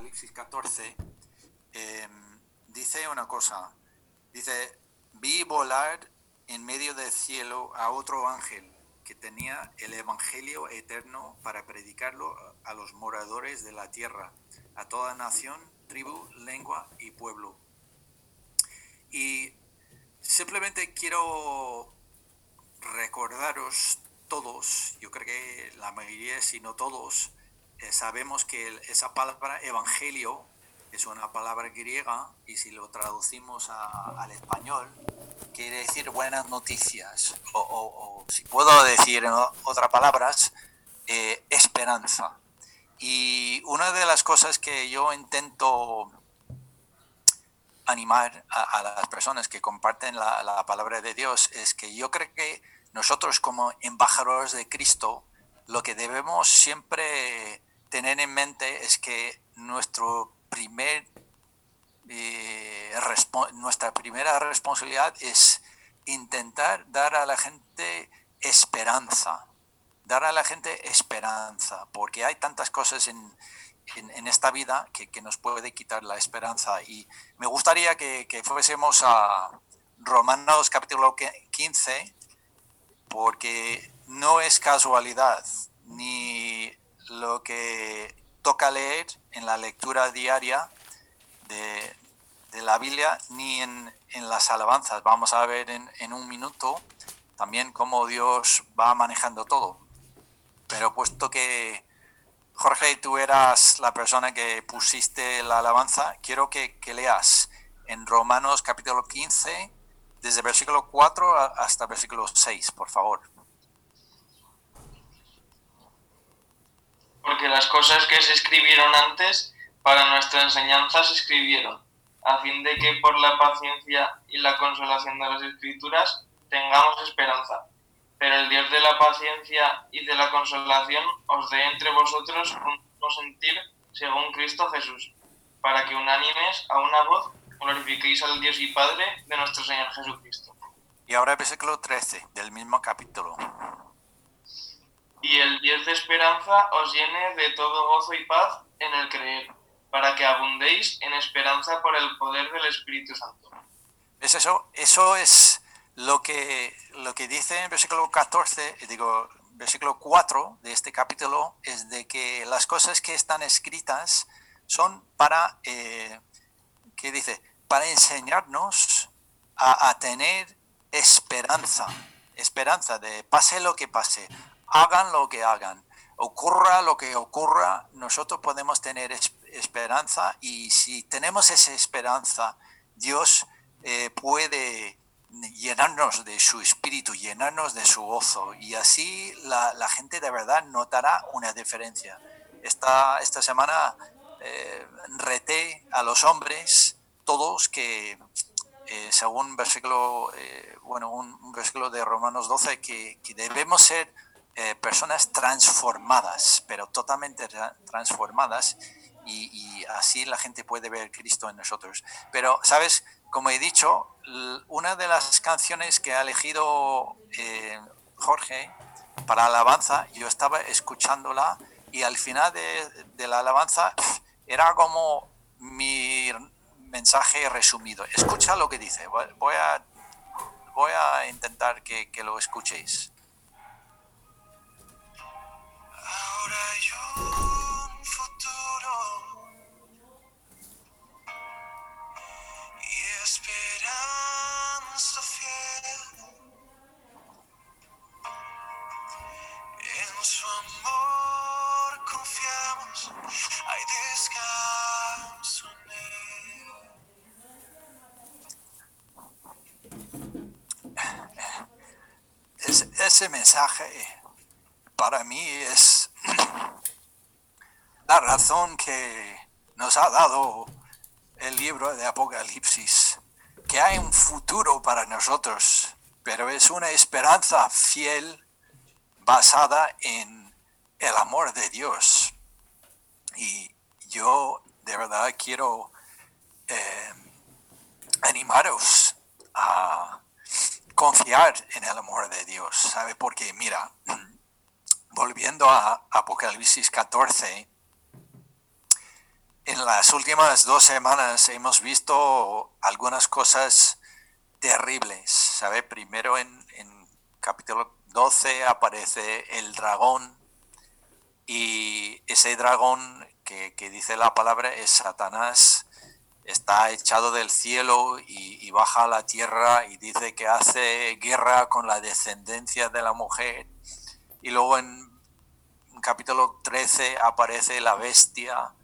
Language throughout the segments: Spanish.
Apocalipsis 14, em, dice una cosa. Dice, vi volar en medio del cielo a otro ángel que tenía el Evangelio eterno para predicarlo a los moradores de la tierra, a toda nación, tribu, lengua y pueblo. Y simplemente quiero recordaros todos, yo creo que la mayoría, si no todos, eh, sabemos que esa palabra evangelio es una palabra griega y si lo traducimos al español, quiere decir buenas noticias, o, si puedo decir en otras palabras, eh, esperanza. Y una de las cosas que yo intento animar a, las personas que comparten la, la, palabra de Dios es que yo creo que nosotros como embajadores de Cristo, lo que debemos siempre tener en mente es que nuestro primer eh, nuestra primera responsabilidad es intentar dar a la gente esperanza, dar a la gente esperanza, porque hay tantas cosas en, en, esta vida que, que, nos puede quitar la esperanza. Y me gustaría que, fuésemos a Romanos capítulo 15, porque no es casualidad ni lo que toca leer en la lectura diaria de, la Biblia ni en, las alabanzas. Vamos a ver en, un minuto también cómo Dios va manejando todo. Pero puesto que Jorge, tú eras la persona que pusiste la alabanza, quiero que, que leas en Romanos capítulo 15, desde versículo 4 hasta versículo 6, por favor. Porque las cosas que se escribieron antes para nuestra enseñanza se escribieron, a fin de que por la paciencia y la consolación de las escrituras tengamos esperanza. Pero el Dios de la paciencia y de la consolación os dé entre vosotros un sentir según Cristo Jesús, para que unánimes a una voz glorifiquéis al Dios y Padre de nuestro Señor Jesucristo. Y ahora versículo 13 del mismo capítulo y el Dios de esperanza os llene de todo gozo y paz en el creer, para que abundéis en esperanza por el poder del Espíritu Santo. ¿Es eso? Eso es lo que, lo que dice en versículo 14, digo, versículo 4 de este capítulo, es de que las cosas que están escritas son para, eh, ¿qué dice? Para enseñarnos a, a tener esperanza, esperanza de pase lo que pase, hagan lo que hagan, ocurra lo que ocurra, nosotros podemos tener esperanza y si tenemos esa esperanza, Dios eh, puede llenarnos de su espíritu, llenarnos de su gozo y así la, gente de verdad notará una diferencia. Esta, esta semana eh, reté a los hombres, todos que eh, según versículo, bueno, un, versículo de Romanos 12, que, que debemos ser eh, personas transformadas, pero totalmente transformadas, y, así la gente puede ver Cristo en nosotros. Pero, ¿sabes? Como he dicho, una de las canciones que ha elegido eh, Jorge para alabanza, yo estaba escuchándola y al final de, la alabanza era como mi mensaje resumido. Escucha lo que dice. Voy a, voy a intentar que, que lo escuchéis. Ese mensaje para mí es la razón que nos ha dado el libro de Apocalipsis, que hay un futuro para nosotros, pero es una esperanza fiel basada en el amor de Dios. Y yo de verdad quiero eh, animaros a confiar en el amor de Dios, ¿sabe? Porque mira, volviendo a Apocalipsis 14, en las últimas dos semanas hemos visto algunas cosas terribles, ¿sabe? Primero en, en capítulo 12 aparece el dragón y ese dragón que, dice la palabra es Satanás, está echado del cielo y, baja a la tierra y dice que hace guerra con la descendencia de la mujer. Y luego en capítulo 13 aparece la bestia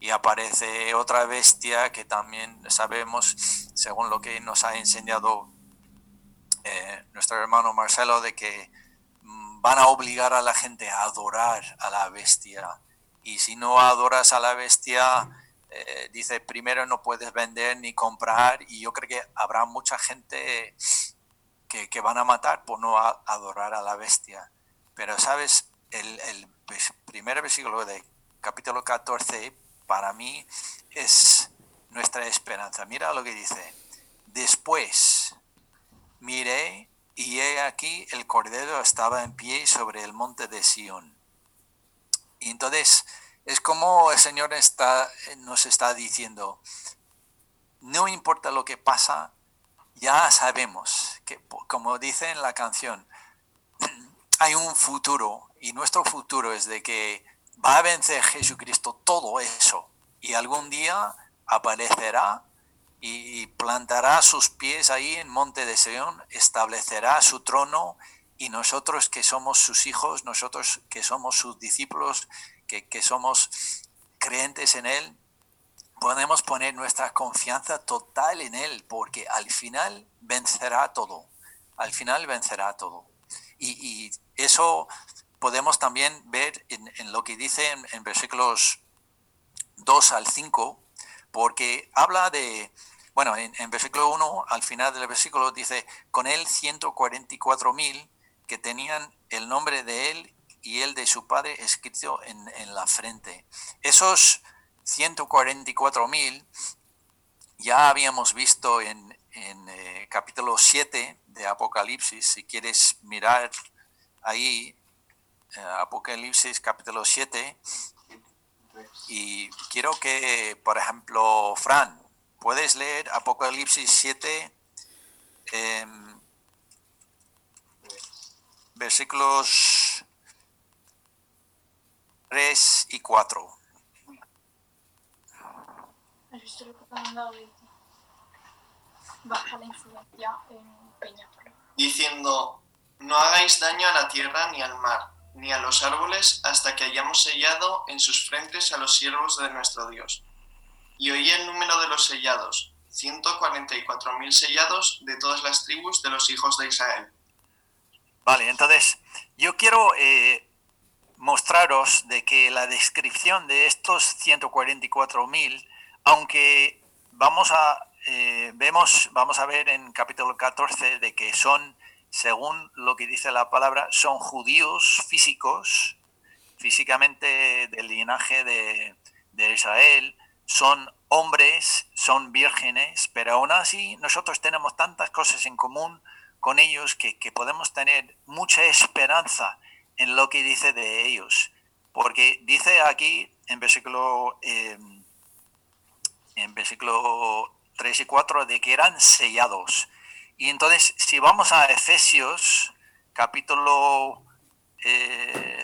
y aparece otra bestia que también sabemos, según lo que nos ha enseñado eh, nuestro hermano Marcelo, de que mm, van a obligar a la gente a adorar a la bestia. Y si no adoras a la bestia, eh, dice, primero no puedes vender ni comprar. Y yo creo que habrá mucha gente que, que van a matar por no adorar a la bestia. Pero, ¿sabes? El, el primer versículo de capítulo 14 para mí es nuestra esperanza. Mira lo que dice. Después miré y he aquí el cordero estaba en pie sobre el monte de Sión. Y entonces es como el Señor está, nos está diciendo, no importa lo que pasa, ya sabemos que, como dice en la canción, hay un futuro y nuestro futuro es de que va a vencer Jesucristo todo eso. Y algún día aparecerá y plantará sus pies ahí en Monte de Sion, establecerá su trono y nosotros que somos sus hijos, nosotros que somos sus discípulos, que, somos creyentes en Él, podemos poner nuestra confianza total en Él, porque al final vencerá todo, al final vencerá todo. Y, eso podemos también ver en, lo que dice en, versículos 2 al 5, porque habla de, bueno, en, en, versículo 1, al final del versículo dice, con él 144 mil que tenían el nombre de él y el de su padre escrito en, en la frente. Esos 144 mil ya habíamos visto en, en eh, capítulo 7 de Apocalipsis, si quieres mirar ahí eh, Apocalipsis capítulo 7 y quiero que, por ejemplo, Fran, puedes leer Apocalipsis 7, em, versículos 3 y 4. Diciendo, no hagáis daño a la tierra ni al mar ni a los árboles hasta que hayamos sellado en sus frentes a los siervos de nuestro Dios. Y oí el número de los sellados, 144.000 sellados de todas las tribus de los hijos de Israel. Vale, entonces yo quiero eh, mostraros de que la descripción de estos 144.000, aunque vamos a, eh, vemos, vamos a ver en capítulo 14 de que son según lo que dice la palabra, son judíos físicos, físicamente del linaje de, Israel, son hombres, son vírgenes, pero aún así nosotros tenemos tantas cosas en común con ellos que, podemos tener mucha esperanza en lo que dice de ellos. Porque dice aquí en versículo, em, en versículo 3 y 4 de que eran sellados. Y entonces, si vamos a Efesios capítulo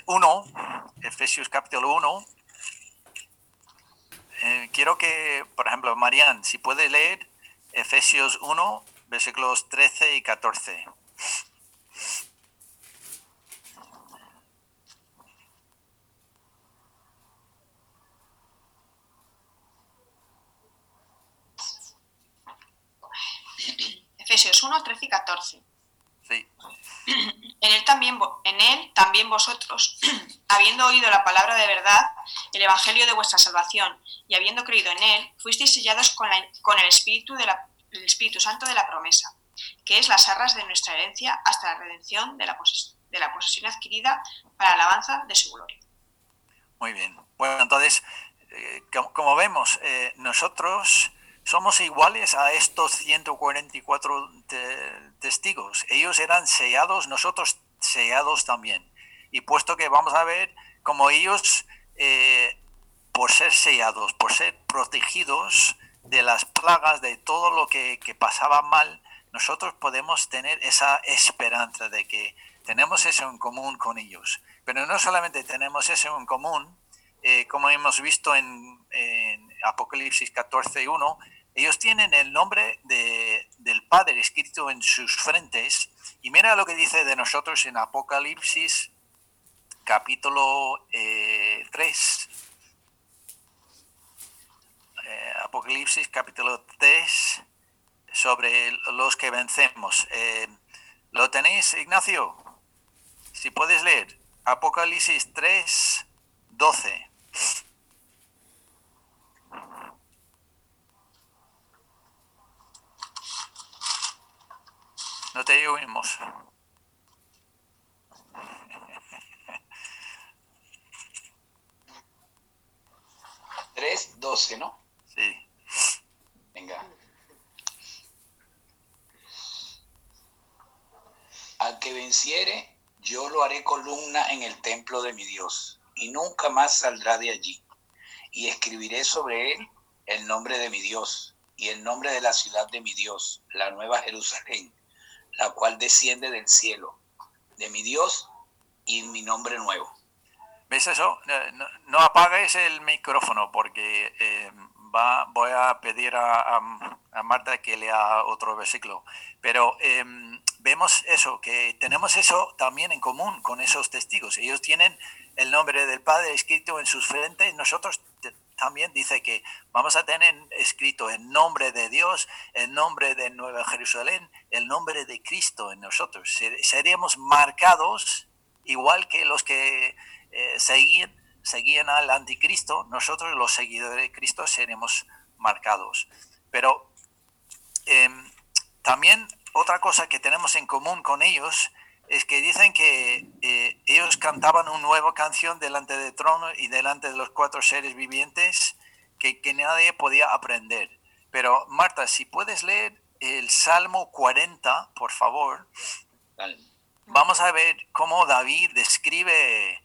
1, eh, Efesios capítulo 1, eh, quiero que, por ejemplo, Marian, si puede leer Efesios 1, versículos 13 y 14. Efesios 1, 13 y 14. En él también, en él también vosotros, habiendo oído la palabra de verdad, el evangelio de vuestra salvación, y habiendo creído en él, fuisteis sellados con, con el, espíritu de la, el Espíritu Santo de la promesa, que es las arras de nuestra herencia hasta la redención de la, de la posesión adquirida para la alabanza de su gloria. Muy bien. Bueno, entonces, eh, como, vemos, eh, nosotros somos iguales a estos 144 testigos. Ellos eran sellados, nosotros sellados también. Y puesto que vamos a ver como ellos eh, por ser sellados, por ser protegidos de las plagas, de todo lo que, pasaba mal, nosotros podemos tener esa esperanza de que tenemos eso en común con ellos. Pero no solamente tenemos eso en común, eh, como hemos visto en, en Apocalipsis 14.1, ellos tienen el nombre de, del Padre escrito en sus frentes. Y mira lo que dice de nosotros en Apocalipsis capítulo 3. Eh, eh, Apocalipsis capítulo 3 sobre los que vencemos. Eh, ¿Lo tenéis, Ignacio? Si puedes leer. Apocalipsis 3, 12. No te oímos. Tres, doce, ¿no? Sí. Venga. Al que venciere, yo lo haré columna en el templo de mi Dios, y nunca más saldrá de allí. Y escribiré sobre él el nombre de mi Dios, y el nombre de la ciudad de mi Dios, la nueva Jerusalén la cual desciende del cielo, de mi Dios y mi nombre nuevo. ¿Ves eso? No, apagues el micrófono porque eh, va, voy a pedir a, Marta que lea otro versículo. Pero em, vemos eso, que tenemos eso también en común con esos testigos. Ellos tienen el nombre del Padre escrito en sus frentes, nosotros también dice que vamos a tener escrito el nombre de Dios, el nombre de Nueva Jerusalén, el nombre de Cristo en nosotros. Seríamos marcados igual que los que eh, seguían, seguían al anticristo, nosotros los seguidores de Cristo seremos marcados. Pero em, también otra cosa que tenemos en común con ellos es que dicen que eh, ellos cantaban una nueva canción delante del trono y delante de los cuatro seres vivientes que, que nadie podía aprender. Pero Marta, si puedes leer el Salmo 40, por favor, vamos a ver cómo David describe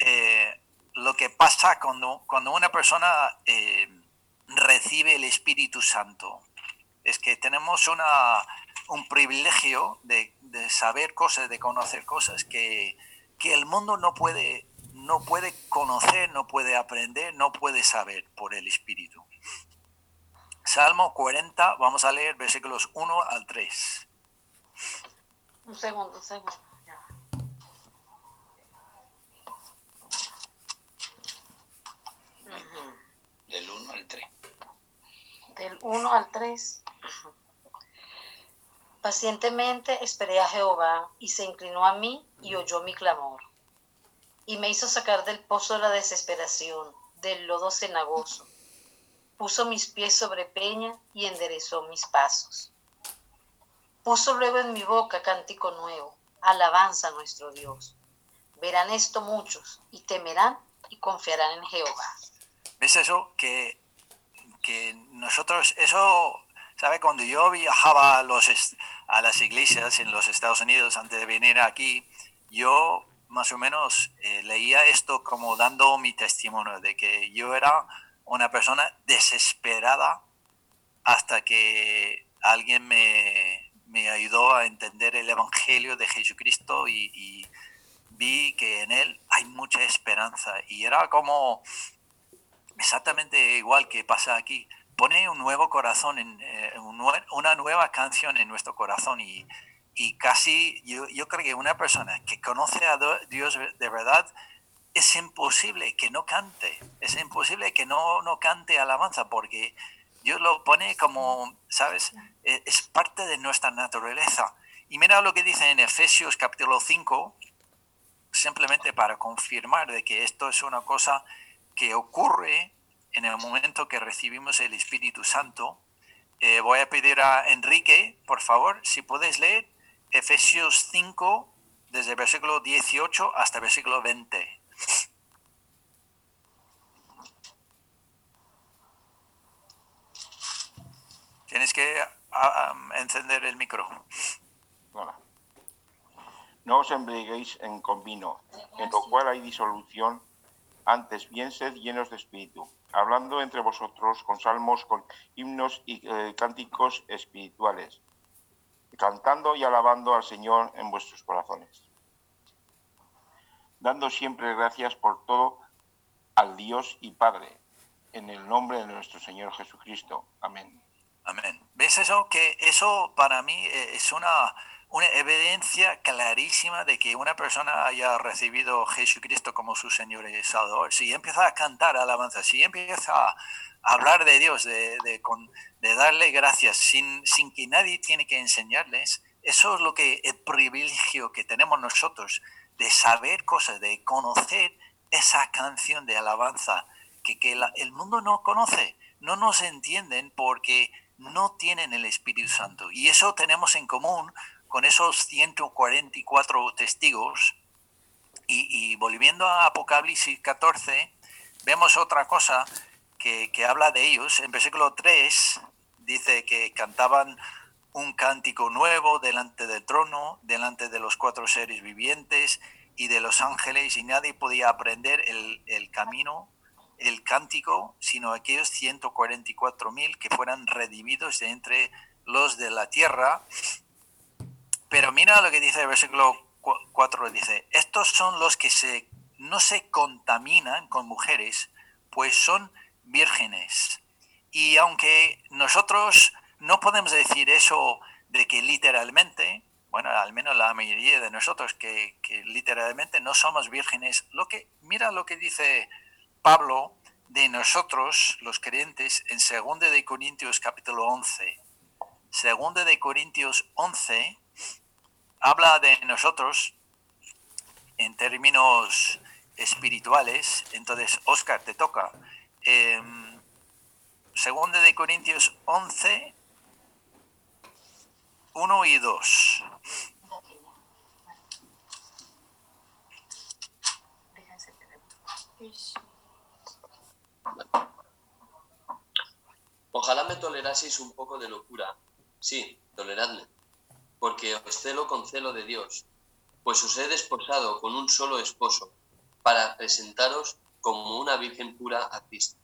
eh, lo que pasa cuando, cuando una persona eh, recibe el Espíritu Santo. Es que tenemos una, un privilegio de, saber cosas, de conocer cosas que, el mundo no puede, no puede conocer, no puede aprender, no puede saber por el Espíritu. Salmo 40, vamos a leer versículos 1 al 3. Un segundo, un segundo. Del 1 al 3. Del 1 al 3. Pacientemente esperé a Jehová y se inclinó a mí y oyó mi clamor. Y me hizo sacar del pozo de la desesperación, del lodo cenagoso. Puso mis pies sobre peña y enderezó mis pasos. Puso luego en mi boca cántico nuevo, alabanza a nuestro Dios. Verán esto muchos y temerán y confiarán en Jehová. ¿Ves eso? Que, que nosotros, eso ¿Sabe? Cuando yo viajaba a, los, a las iglesias en los Estados Unidos antes de venir aquí, yo más o menos eh, leía esto como dando mi testimonio de que yo era una persona desesperada hasta que alguien me, me ayudó a entender el Evangelio de Jesucristo y, y, vi que en él hay mucha esperanza. Y era como exactamente igual que pasa aquí pone un nuevo corazón, en, eh, una nueva canción en nuestro corazón y, casi yo, yo, creo que una persona que conoce a Dios de verdad es imposible que no cante, es imposible que no, no cante alabanza porque Dios lo pone como, ¿sabes? E, es parte de nuestra naturaleza. Y mira lo que dice en Efesios capítulo 5, simplemente para confirmar de que esto es una cosa que ocurre en el momento que recibimos el Espíritu Santo. Eh, voy a pedir a Enrique, por favor, si puedes leer Efesios 5, desde el versículo 18 hasta el versículo 20. Tienes que encender el micro. No os embriaguéis en convino, en lo cual hay disolución Antes bien sed llenos de espíritu, hablando entre vosotros con salmos, con himnos y eh, cánticos espirituales, cantando y alabando al Señor en vuestros corazones. Dando siempre gracias por todo al Dios y Padre, en el nombre de nuestro Señor Jesucristo. Amén. Amén. ¿Ves eso? Que eso para mí eh, es una una evidencia clarísima de que una persona haya recibido a Jesucristo como su Señor y Salvador. Si empieza a cantar alabanza, si empieza a hablar de Dios, de, de, darle gracias, sin, sin que nadie tiene que enseñarles, eso es lo que el privilegio que tenemos nosotros de saber cosas, de conocer esa canción de alabanza que, que el mundo no conoce, no nos entienden porque no tienen el Espíritu Santo. Y eso tenemos en común con esos 144 testigos, y, volviendo a Apocalipsis 14, vemos otra cosa que, habla de ellos. En versículo 3 dice que cantaban un cántico nuevo delante del trono, delante de los cuatro seres vivientes y de los ángeles, y nadie podía aprender el, camino, el cántico, sino aquellos 144 mil que fueran redimidos de entre los de la tierra pero mira lo que dice el versículo 4, dice, estos son los que se, no se contaminan con mujeres, pues son vírgenes. Y aunque nosotros no podemos decir eso de que literalmente, bueno, al menos la mayoría de nosotros que, que literalmente no somos vírgenes, lo que, mira lo que dice Pablo de nosotros, los creyentes, en 2 de Corintios capítulo 11. 2 de Corintios 11, habla de nosotros en términos espirituales, entonces Oscar te toca. Eh, Segunda de Corintios 11, 1 y 2. Ojalá me toleraseis un poco de locura. Sí, toleradme porque os celo con celo de Dios, pues os he desposado con un solo esposo, para presentaros como una virgen pura a Cristo.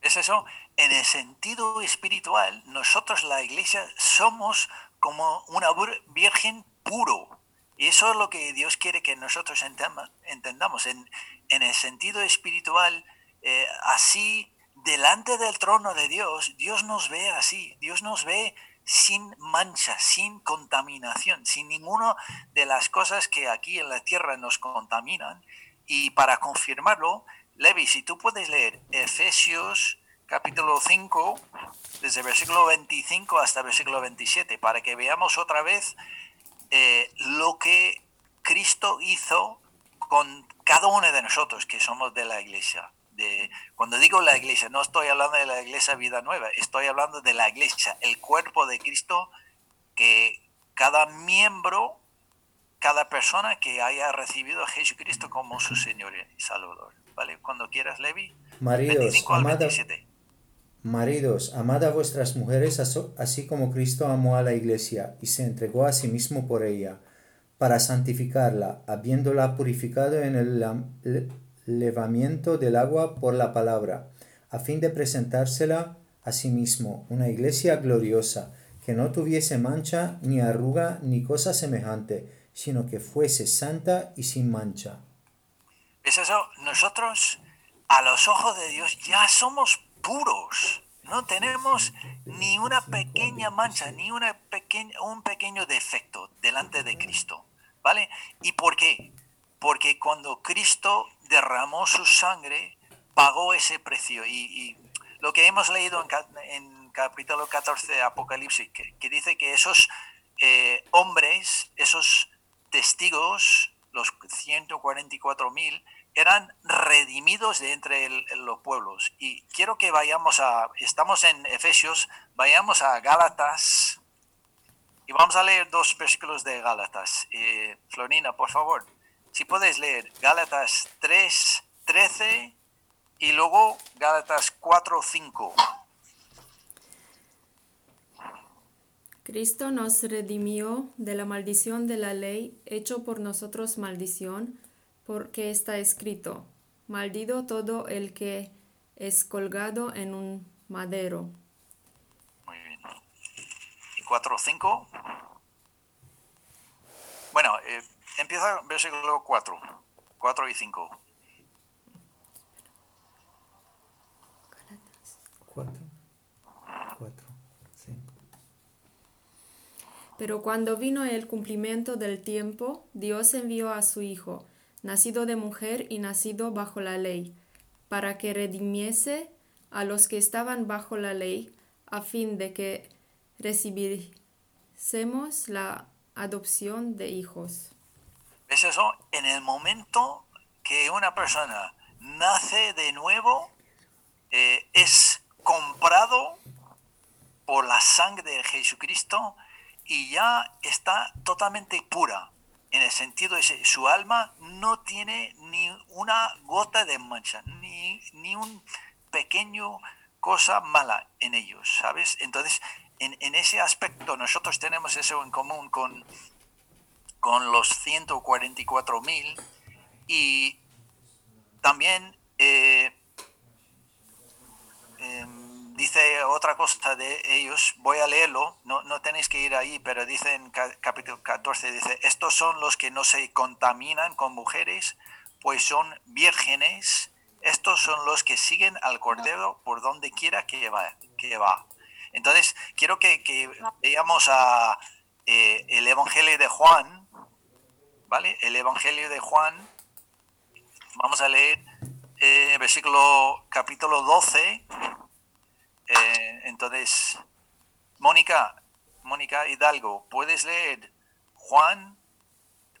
¿Es eso? En el sentido espiritual, nosotros la iglesia somos como una virgen puro. Y eso es lo que Dios quiere que nosotros entendamos. En, en el sentido espiritual, eh, así, delante del trono de Dios, Dios nos ve así. Dios nos ve sin mancha, sin contaminación, sin ninguna de las cosas que aquí en la tierra nos contaminan. Y para confirmarlo, Levi, si tú puedes leer Efesios capítulo 5, desde versículo 25 hasta versículo 27, para que veamos otra vez eh, lo que Cristo hizo con cada uno de nosotros que somos de la iglesia cuando digo la iglesia, no estoy hablando de la iglesia vida nueva, estoy hablando de la iglesia, el cuerpo de Cristo, que cada miembro, cada persona que haya recibido a Jesucristo como su Señor y Salvador. ¿Vale? Cuando quieras, Levi. Maridos, amada, maridos, amad a vuestras mujeres así como Cristo amó a la iglesia y se entregó a sí mismo por ella, para santificarla, habiéndola purificado en el levamiento del agua por la palabra, a fin de presentársela a sí mismo, una iglesia gloriosa, que no tuviese mancha, ni arruga, ni cosa semejante, sino que fuese santa y sin mancha. Es eso, nosotros a los ojos de Dios ya somos puros. No tenemos ni una pequeña mancha, ni una pequeña, un pequeño defecto delante de Cristo. ¿Vale? ¿Y por qué? Porque cuando Cristo derramó su sangre, pagó ese precio. Y, lo que hemos leído en, capítulo 14 de Apocalipsis, que, dice que esos eh, hombres, esos testigos, los 144 mil, eran redimidos de entre los pueblos. Y quiero que vayamos a, estamos en Efesios, vayamos a Gálatas y vamos a leer dos versículos de Gálatas. Eh, Florina, por favor. Si puedes leer Gálatas 3, 13 y luego Gálatas 4, 5. Cristo nos redimió de la maldición de la ley, hecho por nosotros maldición, porque está escrito, maldito todo el que es colgado en un madero. Muy bien. ¿Y 4 o 5? Bueno, eh, empieza versículo 4. 4 y 5. 4, 4, 5. Pero cuando vino el cumplimiento del tiempo, Dios envió a su Hijo, nacido de mujer y nacido bajo la ley, para que redimiese a los que estaban bajo la ley, a fin de que recibiésemos la adopción de hijos. ¿Es eso? En el momento que una persona nace de nuevo, eh, es comprado por la sangre de Jesucristo y ya está totalmente pura. En el sentido de su alma no tiene ni una gota de mancha, ni, ni un pequeño cosa mala en ellos, ¿sabes? Entonces, en, en ese aspecto nosotros tenemos eso en común con, con los 144.000 y también eh, em, dice otra cosa de ellos, voy a leerlo, no, no tenéis que ir ahí, pero dice en ca- capítulo 14, dice, estos son los que no se contaminan con mujeres, pues son vírgenes, estos son los que siguen al Cordero por donde quiera que va. Que va. Entonces, quiero que, que veamos a, eh, el Evangelio de Juan, ¿vale? El Evangelio de Juan, vamos a leer eh, versículo capítulo 12. Eh, entonces, Mónica, Mónica Hidalgo, ¿puedes leer Juan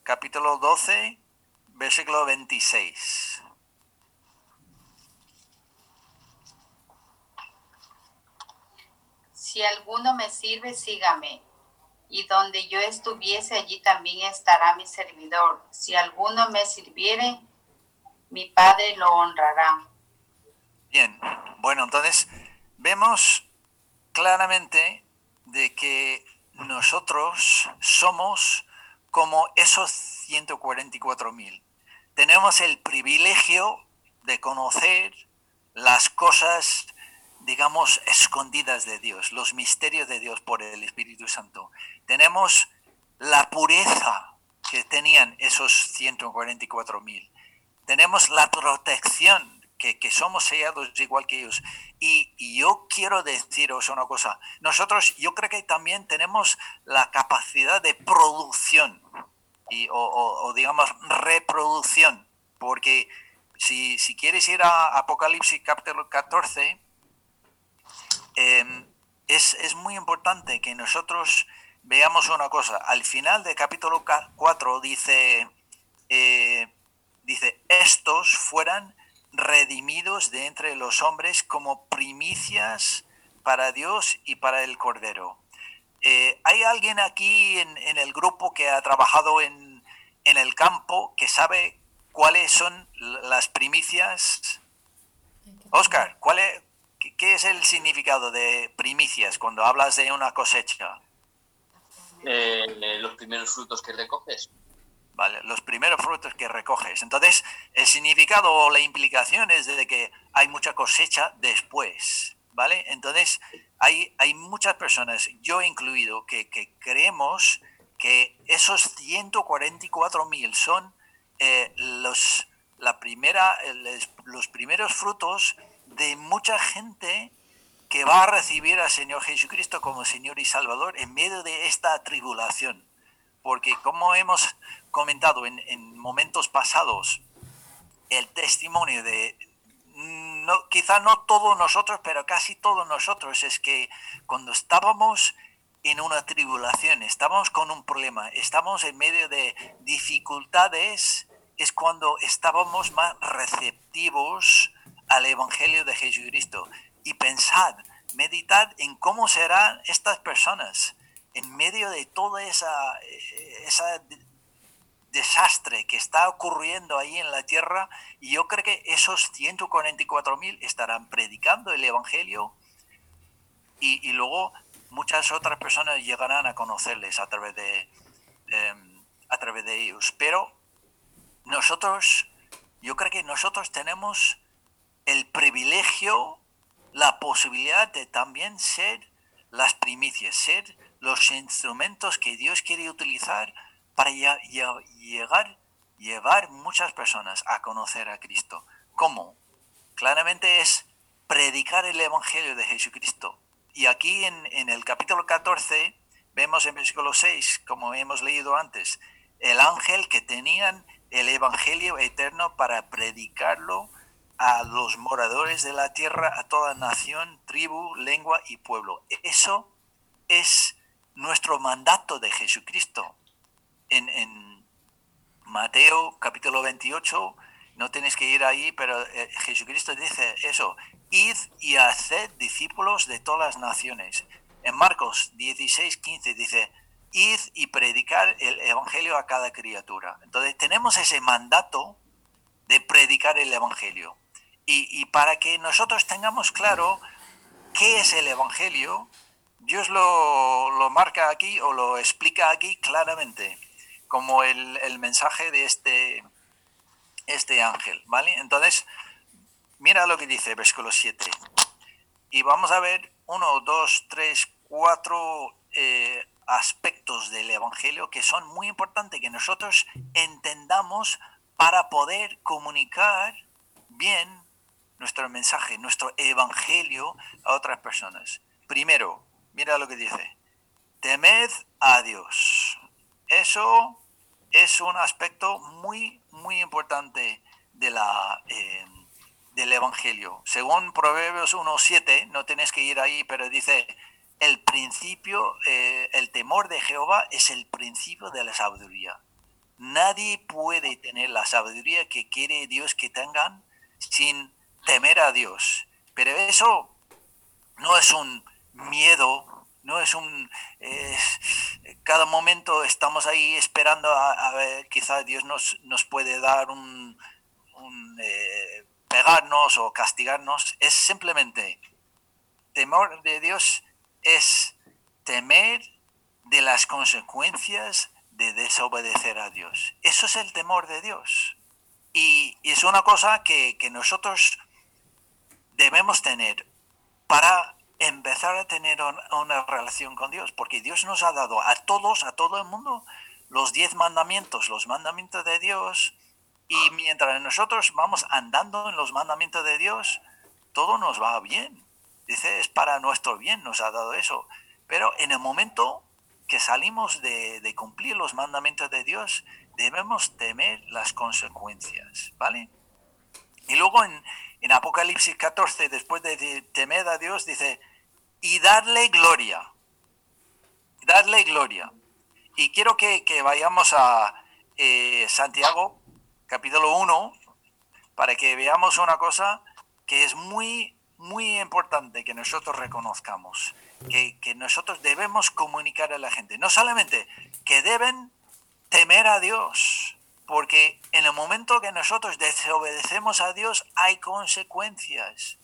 capítulo 12, versículo 26? Si alguno me sirve, sígame. Y donde yo estuviese, allí también estará mi servidor. Si alguno me sirviere, mi Padre lo honrará. Bien, bueno, entonces vemos claramente de que nosotros somos como esos 144 mil. Tenemos el privilegio de conocer las cosas, digamos, escondidas de Dios, los misterios de Dios por el Espíritu Santo. Tenemos la pureza que tenían esos 144 mil. Tenemos la protección que, que, somos sellados igual que ellos. Y, yo quiero deciros una cosa, nosotros yo creo que también tenemos la capacidad de producción y, o, digamos reproducción, porque si, si, quieres ir a Apocalipsis capítulo 14, eh, es, es muy importante que nosotros veamos una cosa. Al final del capítulo 4 dice, eh, dice, estos fueran redimidos de entre los hombres como primicias para Dios y para el Cordero. Eh, ¿Hay alguien aquí en, el grupo que ha trabajado en, en el campo que sabe cuáles son las primicias? Oscar, ¿cuál es, ¿qué es el significado de primicias cuando hablas de una cosecha? Eh, los primeros frutos que recoges. ¿vale? Los primeros frutos que recoges. Entonces, el significado o la implicación es de que hay mucha cosecha después, ¿vale? Entonces, hay, hay muchas personas, yo incluido, que, que creemos que esos 144 mil son eh, los, la primera, los primeros frutos de mucha gente que va a recibir al Señor Jesucristo como Señor y Salvador en medio de esta tribulación porque como hemos comentado en, en momentos pasados, el testimonio de, no, quizá no todos nosotros, pero casi todos nosotros, es que cuando estábamos en una tribulación, estábamos con un problema, estamos en medio de dificultades, es cuando estábamos más receptivos al Evangelio de Jesucristo. Y pensad, meditad en cómo serán estas personas en medio de toda esa, esa desastre que está ocurriendo ahí en la tierra, y yo creo que esos 144 mil estarán predicando el Evangelio y, luego muchas otras personas llegarán a conocerles a través de, eh, a través de ellos. Pero nosotros yo creo que nosotros tenemos el privilegio, la posibilidad de también ser las primicias, ser los instrumentos que Dios quiere utilizar para llegar, llevar muchas personas a conocer a Cristo. ¿Cómo? Claramente es predicar el Evangelio de Jesucristo. Y aquí en, el capítulo 14 vemos en versículo 6, como hemos leído antes, el ángel que tenían el Evangelio eterno para predicarlo a los moradores de la tierra, a toda nación, tribu, lengua y pueblo. Eso es nuestro mandato de Jesucristo. En, en Mateo capítulo 28, no tienes que ir ahí, pero eh, Jesucristo dice eso, id y haced discípulos de todas las naciones. En Marcos 16, 15 dice, id y predicar el Evangelio a cada criatura. Entonces tenemos ese mandato de predicar el Evangelio. Y, para que nosotros tengamos claro qué es el Evangelio, Dios lo, marca aquí o lo explica aquí claramente, como el, mensaje de este, este ángel, ¿vale? Entonces, mira lo que dice versículo 7. Y vamos a ver uno, dos, tres, cuatro eh, aspectos del Evangelio que son muy importantes que nosotros entendamos para poder comunicar bien nuestro mensaje, nuestro evangelio a otras personas. Primero, mira lo que dice, temed a Dios. Eso es un aspecto muy, muy importante de la, eh, del Evangelio. Según Proverbios 1.7, no tienes que ir ahí, pero dice, el principio, eh, el temor de Jehová es el principio de la sabiduría. Nadie puede tener la sabiduría que quiere Dios que tengan sin temer a Dios. Pero eso no es un miedo, no es un... cada momento estamos ahí esperando a, ver, quizás Dios nos, nos puede dar un... Eh, pegarnos o castigarnos. Es simplemente temor de Dios es temer de las consecuencias de desobedecer a Dios. Eso es el temor de Dios. Y, es una cosa que, que nosotros debemos tener para empezar a tener una relación con Dios, porque Dios nos ha dado a todos, a todo el mundo, los diez mandamientos, los mandamientos de Dios, y mientras nosotros vamos andando en los mandamientos de Dios, todo nos va bien. Dice, es para nuestro bien, nos ha dado eso. Pero en el momento que salimos de, cumplir los mandamientos de Dios, debemos temer las consecuencias, ¿vale? Y luego en, en Apocalipsis 14, después de temer a Dios, dice, y darle gloria. Darle gloria. Y quiero que, vayamos a eh, Santiago, capítulo 1, para que veamos una cosa que es muy, muy importante que nosotros reconozcamos, que nosotros debemos comunicar a la gente. No solamente que deben temer a Dios, porque en el momento que nosotros desobedecemos a Dios hay consecuencias.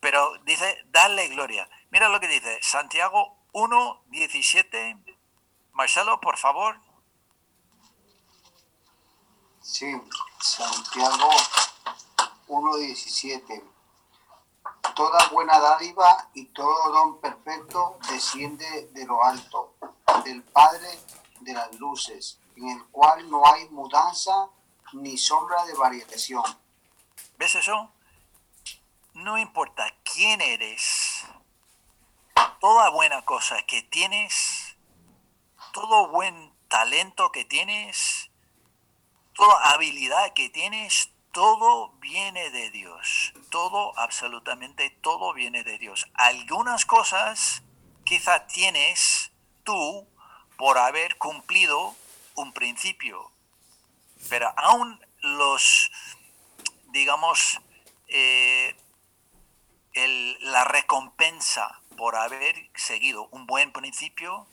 Pero dice, dale gloria. Mira lo que dice Santiago 1, 17. Marcelo, por favor. Sí, Santiago 1, 17. Toda buena dádiva y todo don perfecto desciende de lo alto, del Padre de las luces en el cual no hay mudanza ni sombra de variación. ¿Ves eso? No importa quién eres, toda buena cosa que tienes, todo buen talento que tienes, toda habilidad que tienes, todo viene de Dios. Todo, absolutamente todo viene de Dios. Algunas cosas quizá tienes tú por haber cumplido un principio, pero aún los, digamos, eh, la recompensa por haber seguido un buen principio,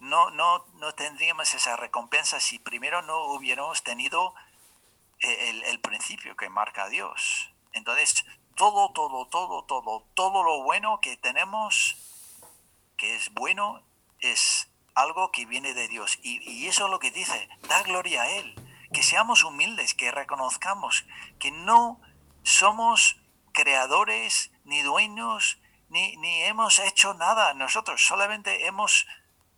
no, no, no tendríamos esa recompensa si primero no hubiéramos tenido eh, el, el principio que marca Dios. Entonces, todo, todo, todo, todo, todo lo bueno que tenemos, que es bueno, es algo que viene de Dios. Y, eso es lo que dice, da gloria a Él. que seamos humildes, que reconozcamos que no somos creadores ni dueños, ni, ni hemos hecho nada nosotros, solamente hemos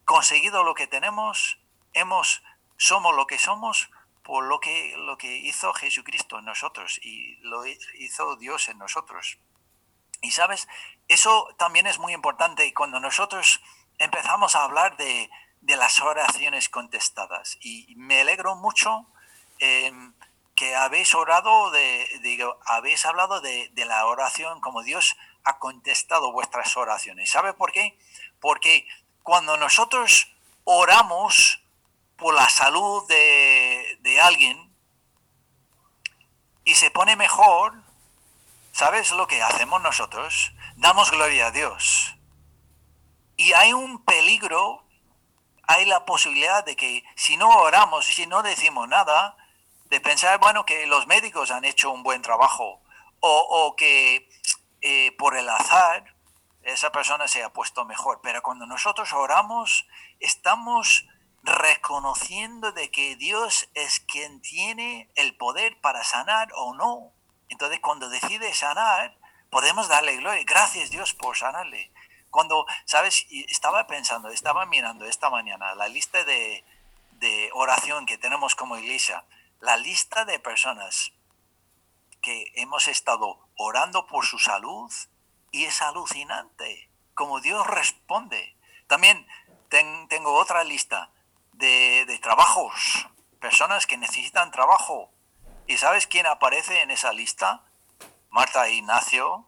conseguido lo que tenemos, hemos, somos lo que somos por lo que, lo que hizo Jesucristo en nosotros y lo hizo Dios en nosotros. Y sabes, eso también es muy importante cuando nosotros empezamos a hablar de, de las oraciones contestadas. Y me alegro mucho em, que habéis orado, de, digo, habéis hablado de, de, la oración como Dios ha contestado vuestras oraciones. ¿Sabe por qué? Porque cuando nosotros oramos por la salud de, de alguien y se pone mejor, ¿sabes lo que hacemos nosotros? Damos gloria a Dios. Y hay un peligro, hay la posibilidad de que si no oramos, si no decimos nada, de pensar, bueno, que los médicos han hecho un buen trabajo o, o que eh, por el azar esa persona se ha puesto mejor. Pero cuando nosotros oramos, estamos reconociendo de que Dios es quien tiene el poder para sanar o no. Entonces, cuando decide sanar, podemos darle gloria. Gracias Dios por sanarle. Cuando, ¿sabes? Estaba pensando, estaba mirando esta mañana la lista de, de oración que tenemos como iglesia, la lista de personas que hemos estado orando por su salud y es alucinante como Dios responde. También tengo otra lista de, de, trabajos, personas que necesitan trabajo. ¿Y sabes quién aparece en esa lista? Marta e Ignacio,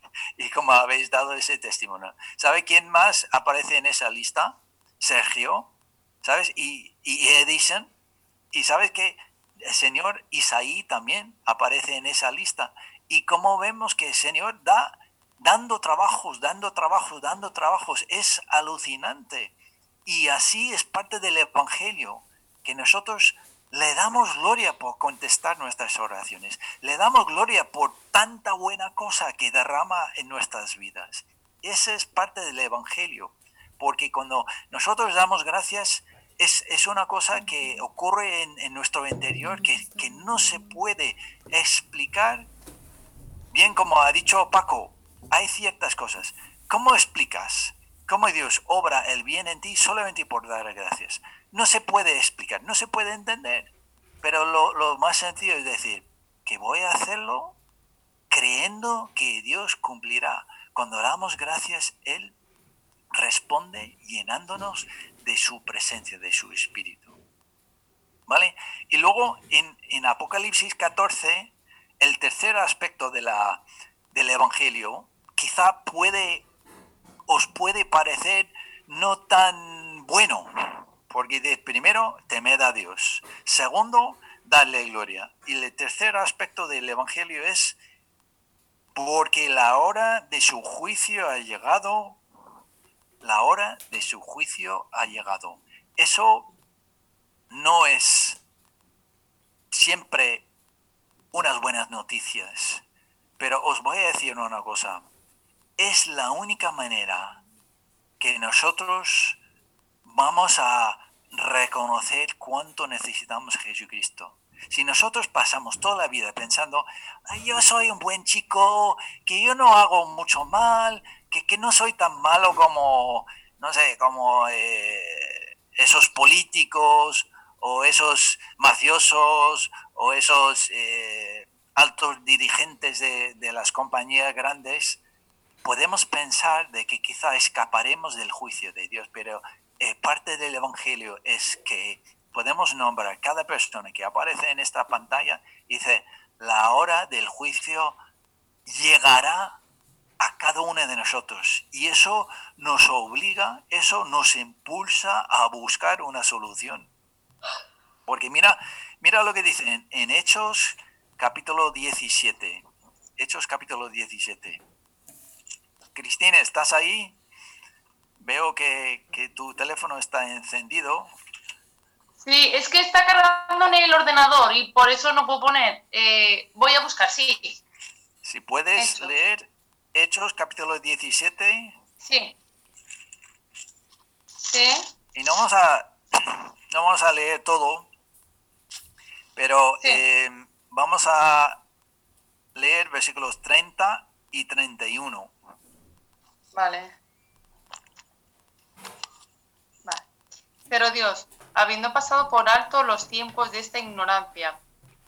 y como habéis dado ese testimonio. ¿Sabe quién más aparece en esa lista? Sergio, ¿sabes? Y, y Edison. Y sabes que el señor Isaí también aparece en esa lista. Y como vemos que el Señor da, dando trabajos, dando trabajos, dando trabajos, es alucinante. Y así es parte del Evangelio, que nosotros le damos gloria por contestar nuestras oraciones. Le damos gloria por tanta buena cosa que derrama en nuestras vidas. Esa es parte del Evangelio. Porque cuando nosotros damos gracias, es, es una cosa que ocurre en, en nuestro interior que, que no se puede explicar. Bien, como ha dicho Paco, hay ciertas cosas. ¿Cómo explicas cómo Dios obra el bien en ti solamente por dar gracias? No se puede explicar, no se puede entender. Pero lo, más sencillo es decir, que voy a hacerlo creyendo que Dios cumplirá. Cuando damos gracias, Él responde llenándonos de su presencia, de su espíritu. ¿Vale? Y luego en, en Apocalipsis 14, el tercer aspecto de la, del Evangelio, quizá puede, os puede parecer no tan bueno, porque primero, temed a Dios. Segundo, darle gloria. Y el tercer aspecto del Evangelio es porque la hora de su juicio ha llegado. La hora de su juicio ha llegado. Eso no es siempre unas buenas noticias. Pero os voy a decir una cosa. Es la única manera que nosotros vamos a reconocer cuánto necesitamos Jesucristo. Si nosotros pasamos toda la vida pensando, yo soy un buen chico, que yo no hago mucho mal, que, que no soy tan malo como, no sé, como eh, esos políticos o esos mafiosos o esos eh, altos dirigentes de, de las compañías grandes, podemos pensar de que quizá escaparemos del juicio de Dios, pero eh, parte del Evangelio es que podemos nombrar cada persona que aparece en esta pantalla dice, la hora del juicio llegará a cada uno de nosotros. Y eso nos obliga, eso nos impulsa a buscar una solución. Porque mira, mira lo que dicen en Hechos capítulo 17. Hechos capítulo 17. Cristina, ¿estás ahí? Veo que, que, tu teléfono está encendido. Sí, es que está cargando en el ordenador y por eso no puedo poner. Eh, voy a buscar, sí. Si puedes Hechos. leer Hechos capítulo 17. Sí. Sí. Y no vamos a, no vamos a leer todo, Pero Sí. eh, vamos a leer versículos 30 y 31. Vale. Vale. Pero Dios, habiendo pasado por alto los tiempos de esta ignorancia,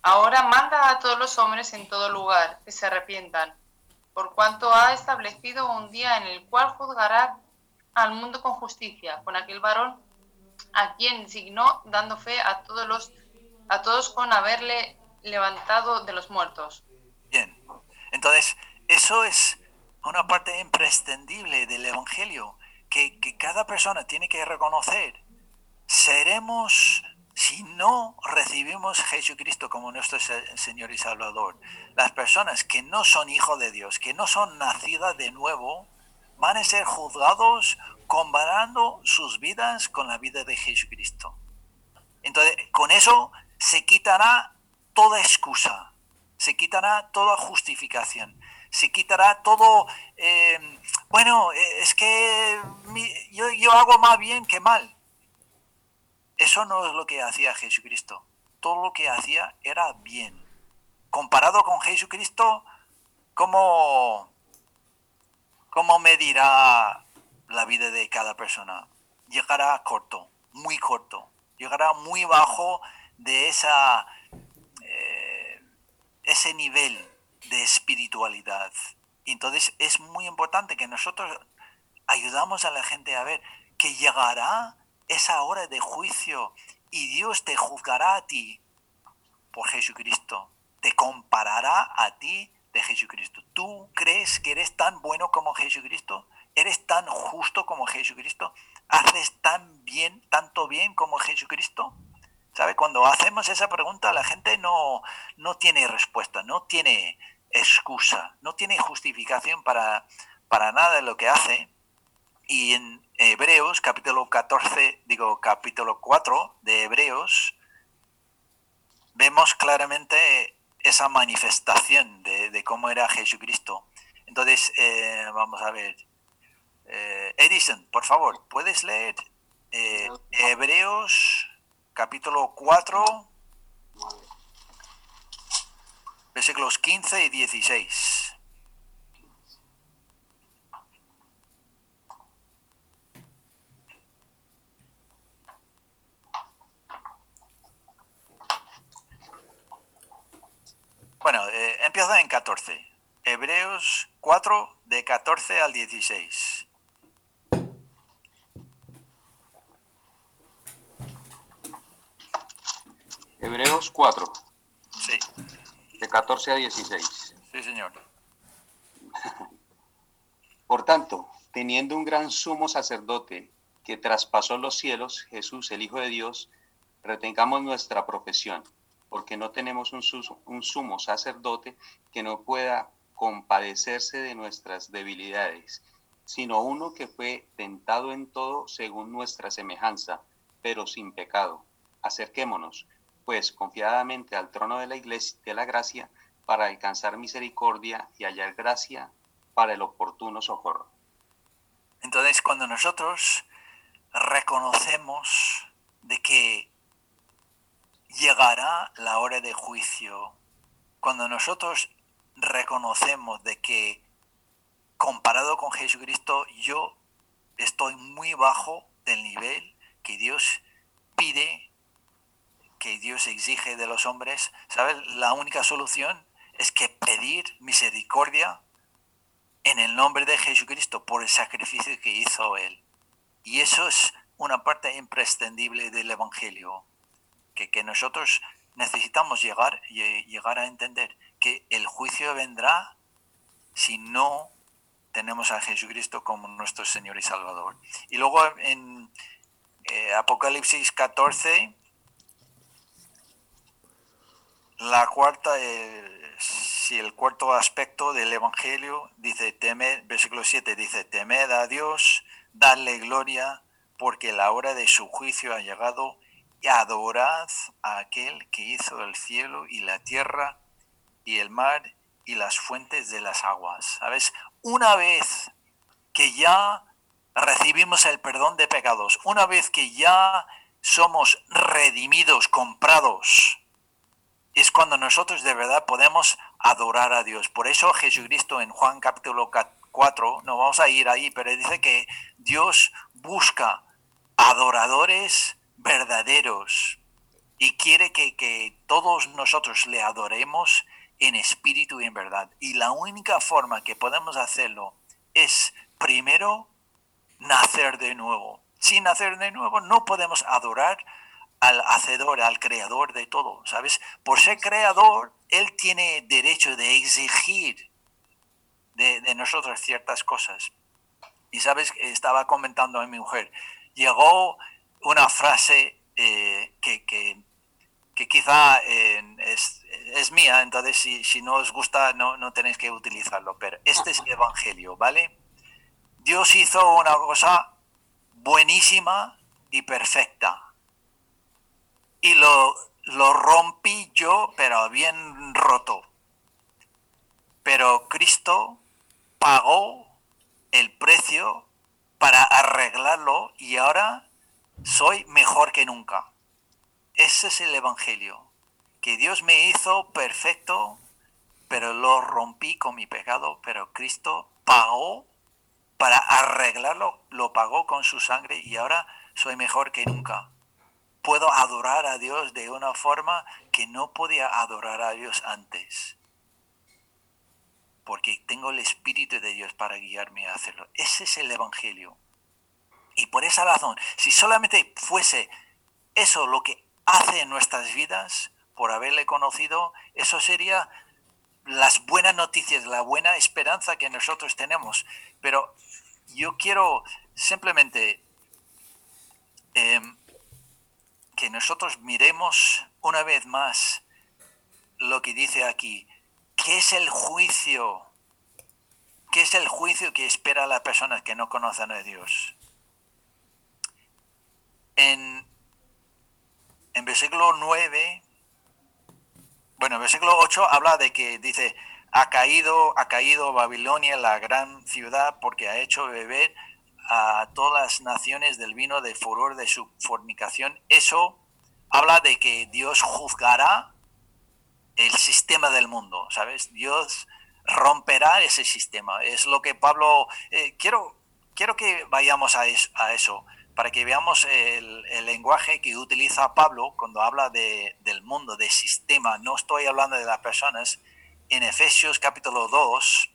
ahora manda a todos los hombres en todo lugar que se arrepientan, por cuanto ha establecido un día en el cual juzgará al mundo con justicia, con aquel varón a quien designó, dando fe a todos con haberle levantado de los muertos. Bien, entonces eso es una parte imprescindible del Evangelio que cada persona tiene que reconocer. Seremos, si no recibimos Jesucristo como nuestro Se- Señor y Salvador, las personas que no son hijos de Dios, que no son nacidas de nuevo, van a ser juzgados comparando sus vidas con la vida de Jesucristo. Entonces, con eso se quitará toda excusa, se quitará toda justificación, se quitará todo, eh, bueno, eh, es que mi- yo, yo hago más bien que mal. Eso no es lo que hacía Jesucristo. Todo lo que hacía era bien. Comparado con Jesucristo, ¿cómo, cómo medirá la vida de cada persona? Llegará corto, muy corto. Llegará muy bajo de esa, eh, ese nivel de espiritualidad. Entonces es muy importante que nosotros ayudamos a la gente a ver que llegará esa hora de juicio y Dios te juzgará a ti por Jesucristo, te comparará a ti de Jesucristo. ¿Tú crees que eres tan bueno como Jesucristo? ¿Eres tan justo como Jesucristo? ¿Haces tan bien, tanto bien como Jesucristo? ¿Sabe? Cuando hacemos esa pregunta, la gente no, no tiene respuesta, no tiene excusa, no tiene justificación para, para nada de lo que hace. Y en Hebreos, capítulo 14, digo, capítulo 4 de Hebreos, vemos claramente esa manifestación de, de cómo era Jesucristo. Entonces, eh, vamos a ver. Eh, Edison, por favor, ¿puedes leer eh, Hebreos capítulo 4, versículos 15 y 16? Bueno, eh, empieza en 14. Hebreos 4, de 14 al 16. Hebreos 4, Sí, de 14 a 16. sí, señor. Por tanto, teniendo un gran sumo sacerdote que traspasó los cielos, Jesús, el Hijo de Dios, retengamos nuestra profesión, porque no tenemos un, un sumo sacerdote que no pueda compadecerse de nuestras debilidades, sino uno que fue tentado en todo según nuestra semejanza, pero sin pecado. Acerquémonos, pues, confiadamente al trono de la iglesia de la gracia para alcanzar misericordia y hallar gracia para el oportuno socorro. Entonces, cuando nosotros reconocemos de que llegará la hora de juicio, cuando nosotros reconocemos de que comparado con Jesucristo yo estoy muy bajo del nivel que Dios pide, que Dios exige de los hombres, ¿sabes? La única solución es que pedir misericordia en el nombre de Jesucristo por el sacrificio que hizo Él. Y eso es una parte imprescindible del Evangelio, que, nosotros necesitamos llegar, lle- llegar a entender que el juicio vendrá si no tenemos a Jesucristo como nuestro Señor y Salvador. Y luego en eh, Apocalipsis 14, la cuarta, eh, si el cuarto aspecto del Evangelio dice, temed, versículo 7 dice, temed a Dios, dadle gloria, porque la hora de su juicio ha llegado, adorad a aquel que hizo el cielo y la tierra y el mar y las fuentes de las aguas. ¿Sabes? Una vez que ya recibimos el perdón de pecados, una vez que ya somos redimidos, comprados, es cuando nosotros de verdad podemos adorar a Dios. Por eso Jesucristo en Juan capítulo 4, no vamos a ir ahí, pero dice que Dios busca adoradores verdaderos y quiere que, que todos nosotros le adoremos en espíritu y en verdad. Y la única forma que podemos hacerlo es primero nacer de nuevo. Sin nacer de nuevo no podemos adorar al hacedor, al creador de todo, ¿sabes? Por ser creador, él tiene derecho de exigir de, nosotros ciertas cosas. Y sabes, estaba comentando a mi mujer, llegó una frase eh, que, que, quizá eh, es, mía, entonces si, si, no os gusta no, no tenéis que utilizarlo, pero este es el Evangelio, ¿vale? Dios hizo una cosa buenísima y perfecta y lo, lo rompí yo, pero bien roto. Pero Cristo pagó el precio para arreglarlo y ahora soy mejor que nunca. Ese es el Evangelio, que Dios me hizo perfecto, pero lo rompí con mi pecado, pero Cristo pagó para arreglarlo, lo pagó con su sangre y ahora soy mejor que nunca puedo adorar a Dios de una forma que no podía adorar a Dios antes. Porque tengo el Espíritu de Dios para guiarme a hacerlo. Ese es el Evangelio. Y por esa razón, si solamente fuese eso lo que hace en nuestras vidas, por haberle conocido, eso sería las buenas noticias, la buena esperanza que nosotros tenemos. Pero yo quiero simplemente em, que nosotros miremos una vez más lo que dice aquí. ¿Qué es el juicio? ¿Qué es el juicio que espera a las personas que no conocen a Dios? En, en versículo 9, bueno, en versículo 8 habla de que dice, ha caído, ha caído Babilonia, la gran ciudad, porque ha hecho beber a todas las naciones del vino de furor de su fornicación, eso habla de que Dios juzgará el sistema del mundo, ¿sabes? Dios romperá ese sistema. Es lo que Pablo... Eh, quiero, quiero que vayamos a, eso, para que veamos el, lenguaje que utiliza Pablo cuando habla de, del mundo, del sistema. No estoy hablando de las personas. En Efesios capítulo 2,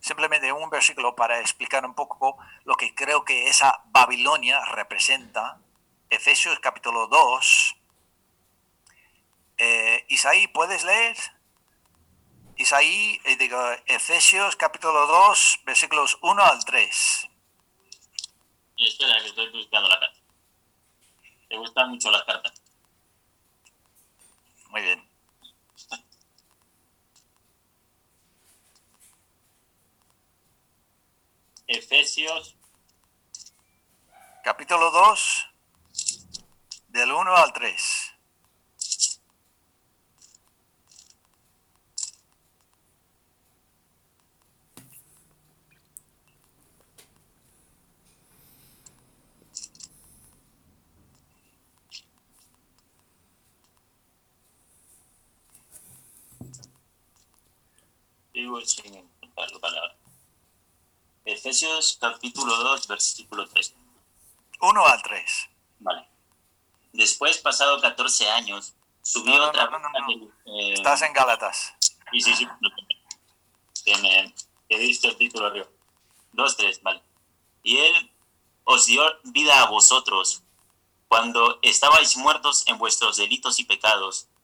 simplemente un versículo para explicar un poco lo que creo que esa Babilonia representa. Efesios capítulo 2. Eh, Isaí, ¿puedes leer? Isaí, eh, digo, Efesios capítulo 2, versículos 1 al 3. Espera, que estoy buscando la carta. Te gustan mucho las cartas. Muy bien. Efesios. Capítulo 2, del 1 al 3. Digo sin encontrar la palabra. Efesios capítulo 2, versículo 3. 1 al 3. Vale. Después, pasado 14 años, subió otra vez. Eh, Estás en Gálatas. Sí, sí, sí. Que me que diste el título arriba. 2, 3, vale. Y él os dio vida a vosotros cuando estabais muertos en vuestros delitos y pecados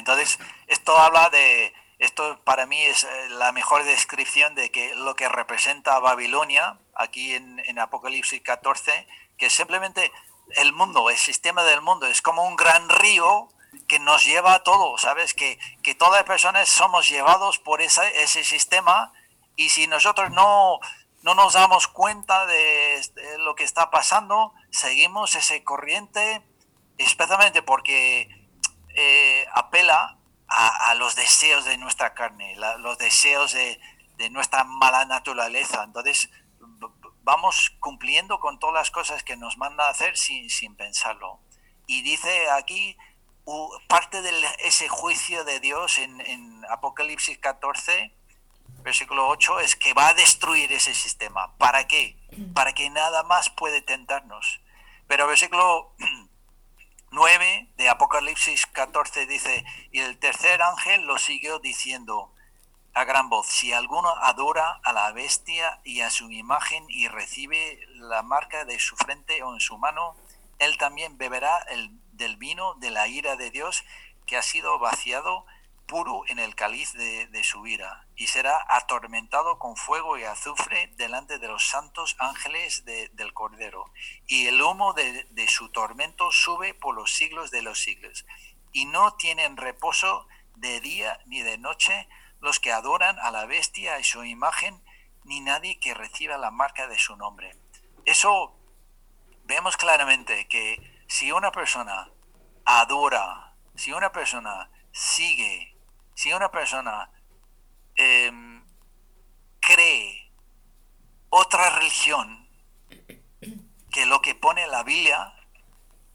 Entonces, esto habla de, esto para mí es eh, la mejor descripción de que lo que representa Babilonia, aquí en, Apocalipsis 14, que simplemente el mundo, el sistema del mundo, es como un gran río que nos lleva a todo, ¿sabes? Que, que todas las personas somos llevados por ese, ese sistema y si nosotros no, no nos damos cuenta de, lo que está pasando, seguimos ese corriente, especialmente porque eh, apela a, los deseos de nuestra carne, los deseos de, de nuestra mala naturaleza. Entonces, vamos cumpliendo con todas las cosas que nos manda a hacer sin, sin pensarlo. Y dice aquí parte de ese juicio de Dios en, en, Apocalipsis 14, versículo 8, es que va a destruir ese sistema. ¿Para qué? Para que nada más puede tentarnos. Pero versículo 9 de Apocalipsis 14 dice, y el tercer ángel lo siguió diciendo, a gran voz, si alguno adora a la bestia y a su imagen y recibe la marca de su frente o en su mano, él también beberá el, del vino de la ira de Dios que ha sido vaciado puro en el cáliz de, su ira, y será atormentado con fuego y azufre delante de los santos ángeles del Cordero, y el humo de, de su tormento sube por los siglos de los siglos, y no tienen reposo de día ni de noche, los que adoran a la bestia y su imagen, ni nadie que reciba la marca de su nombre. Eso vemos claramente que si una persona adora, si una persona sigue, si una persona em, cree otra religión que lo que pone la Biblia,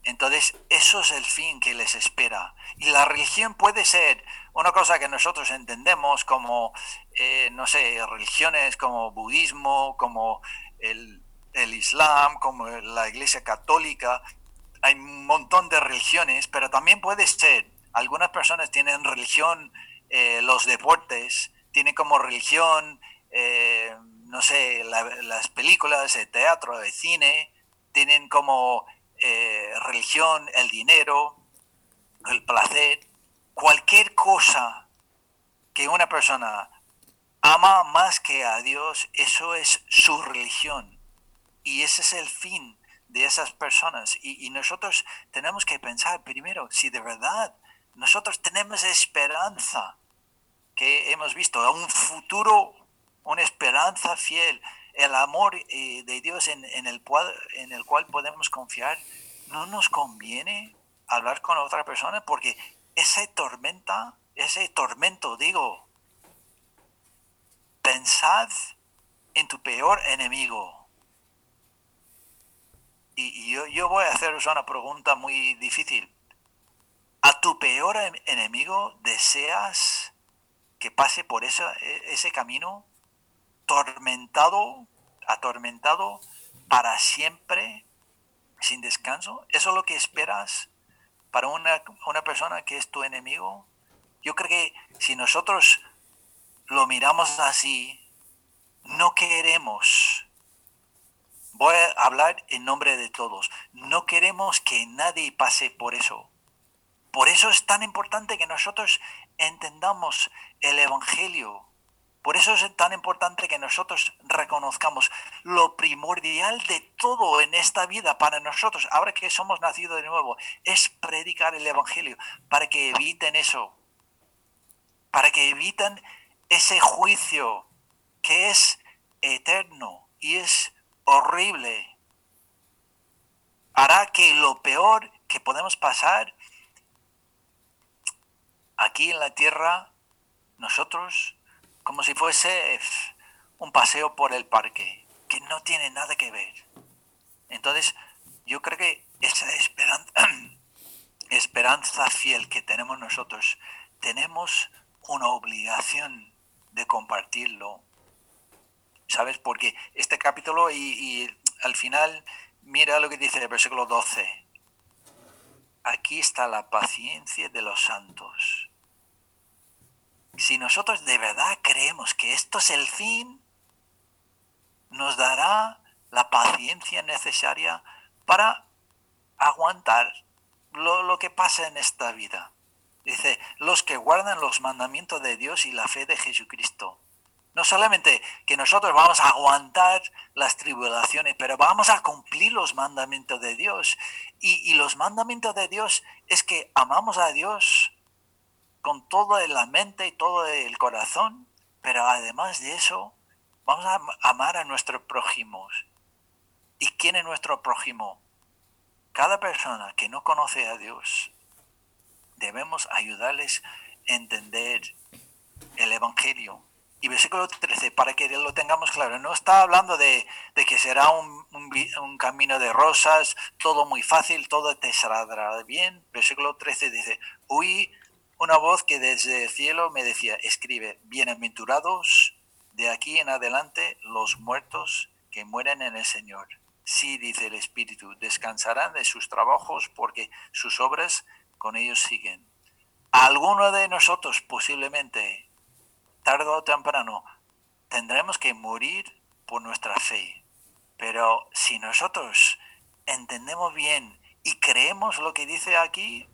entonces eso es el fin que les espera. Y la religión puede ser una cosa que nosotros entendemos como, eh, no sé, religiones como budismo, como el, islam, como la iglesia católica, hay un montón de religiones, pero también puede ser, algunas personas tienen religión, eh, los deportes, tienen como religión, eh, no sé, las películas, el teatro, el cine, tienen como religión el dinero, el placer cualquier cosa que una persona ama más que a Dios, eso es su religión. Y ese es el fin de esas personas. Y, nosotros tenemos que pensar primero si de verdad nosotros tenemos esperanza que hemos visto, un futuro, una esperanza fiel, el amor eh, de Dios en, el cual, podemos confiar, no nos conviene hablar con otra persona porque ese tormenta, ese tormento, digo, pensad en tu peor enemigo. Y, yo, voy a haceros una pregunta muy difícil. ¿A tu peor enemigo deseas que pase por ese, ese camino tormentado, atormentado para siempre, sin descanso? ¿Eso es lo que esperas para una, persona que es tu enemigo, yo creo que si nosotros lo miramos así, no queremos, voy a hablar en nombre de todos, no queremos que nadie pase por eso. Por eso es tan importante que nosotros entendamos el Evangelio, por eso es tan importante que nosotros reconozcamos lo primordial de todo en esta vida para nosotros, ahora que somos nacidos de nuevo, es predicar el Evangelio para que eviten eso, para que eviten ese juicio que es eterno y es horrible. Hará que lo peor que podemos pasar aquí en la tierra, nosotros como si fuese un paseo por el parque, que no tiene nada que ver. Entonces, yo creo que esa esperanza, esperanza fiel que tenemos nosotros, tenemos una obligación de compartirlo. ¿Sabes? Porque este capítulo y, y al final, mira lo que dice el versículo 12. Aquí está la paciencia de los santos si nosotros de verdad creemos que esto es el fin, nos dará la paciencia necesaria para aguantar lo, que pasa en esta vida. Dice, los que guardan los mandamientos de Dios y la fe de Jesucristo. No solamente que nosotros vamos a aguantar las tribulaciones, pero vamos a cumplir los mandamientos de Dios. Y, los mandamientos de Dios es que amamos a Dios con toda la mente y todo el corazón, pero además de eso, vamos a amar a nuestros prójimos. ¿Y quién es nuestro prójimo? Cada persona que no conoce a Dios, debemos ayudarles a entender el Evangelio. Y versículo 13, para que lo tengamos claro, no está hablando de, que será un, un, camino de rosas, todo muy fácil, todo te saldrá bien. Versículo 13 dice, oí una voz que desde el cielo me decía, escribe, bienaventurados de aquí en adelante los muertos que mueren en el Señor. Sí, dice el Espíritu, descansarán de sus trabajos porque sus obras con ellos siguen. Alguno de nosotros posiblemente, tarde o temprano, tendremos que morir por nuestra fe. Pero si nosotros entendemos bien y creemos lo que dice aquí,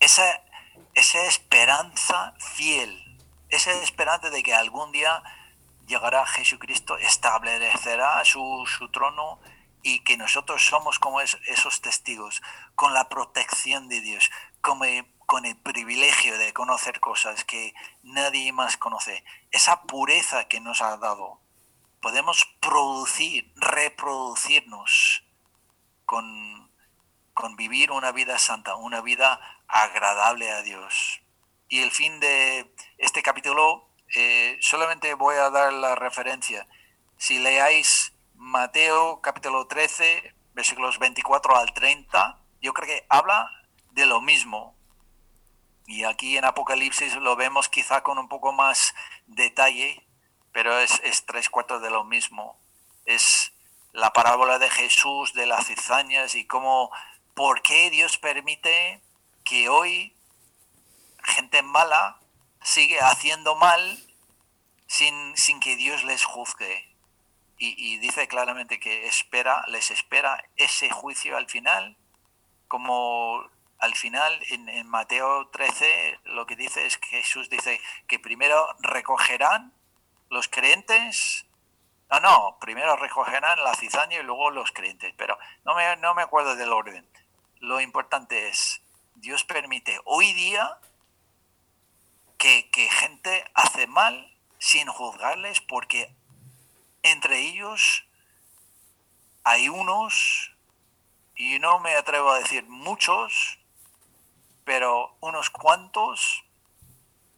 esa, esa esperanza fiel, esa esperanza de que algún día llegará Jesucristo, establecerá su, su trono y que nosotros somos como esos testigos, con la protección de Dios, como, con el privilegio de conocer cosas que nadie más conoce, esa pureza que nos ha dado. Podemos producir, reproducirnos con, con vivir una vida santa, una vida agradable a Dios. Y el fin de este capítulo eh, solamente voy a dar la referencia. Si leáis Mateo capítulo 13, versículos 24 al 30, yo creo que habla de lo mismo. Y aquí en Apocalipsis lo vemos quizá con un poco más detalle, pero es, es tres cuartos de lo mismo. Es la parábola de Jesús, de las cizañas y cómo, por qué Dios permite que hoy gente mala sigue haciendo mal sin, sin que Dios les juzgue. Y, dice claramente que espera, les espera ese juicio al final, como al final en, Mateo 13 lo que dice es que Jesús dice que primero recogerán los creyentes, no, no, primero recogerán la cizaña y luego los creyentes, pero no me, no me acuerdo del orden. Lo importante es, Dios permite hoy día que, gente hace mal sin juzgarles porque entre ellos hay unos, y no me atrevo a decir muchos, pero unos cuantos